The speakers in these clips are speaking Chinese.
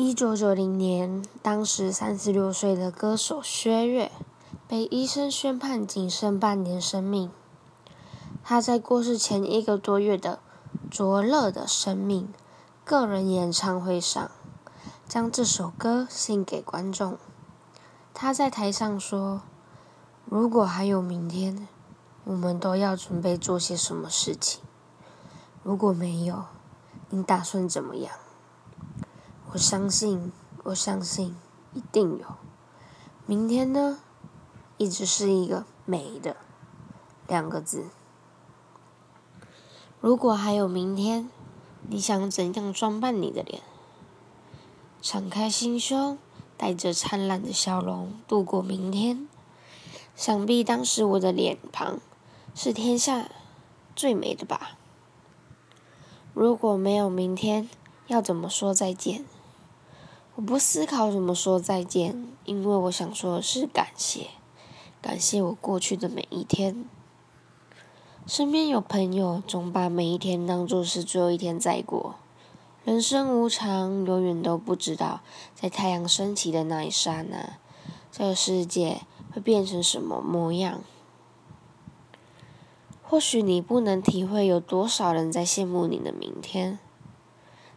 一九九零年，当时三十六岁的歌手薛岳被医生宣判仅剩半年生命。他在过世前一个多月的《灼热的生命》个人演唱会上，将这首歌献给观众。他在台上说：“如果还有明天，我们都要准备做些什么事情？如果没有，你打算怎么样？”我相信，我相信，一定有。明天呢，一直是一个美的两个字。如果还有明天，你想怎样装扮你的脸？敞开心胸，带着灿烂的笑容度过明天。想必当时我的脸庞是天下最美的吧。如果没有明天，要怎么说再见？我不思考怎么说再见，因为我想说的是感谢，感谢我过去的每一天。身边有朋友总把每一天当作是最后一天再过。人生无常，永远都不知道在太阳升起的那一刹那，这个世界会变成什么模样。或许你不能体会有多少人在羡慕你的明天，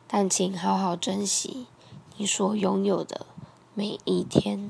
但请好好珍惜。你所拥有的每一天。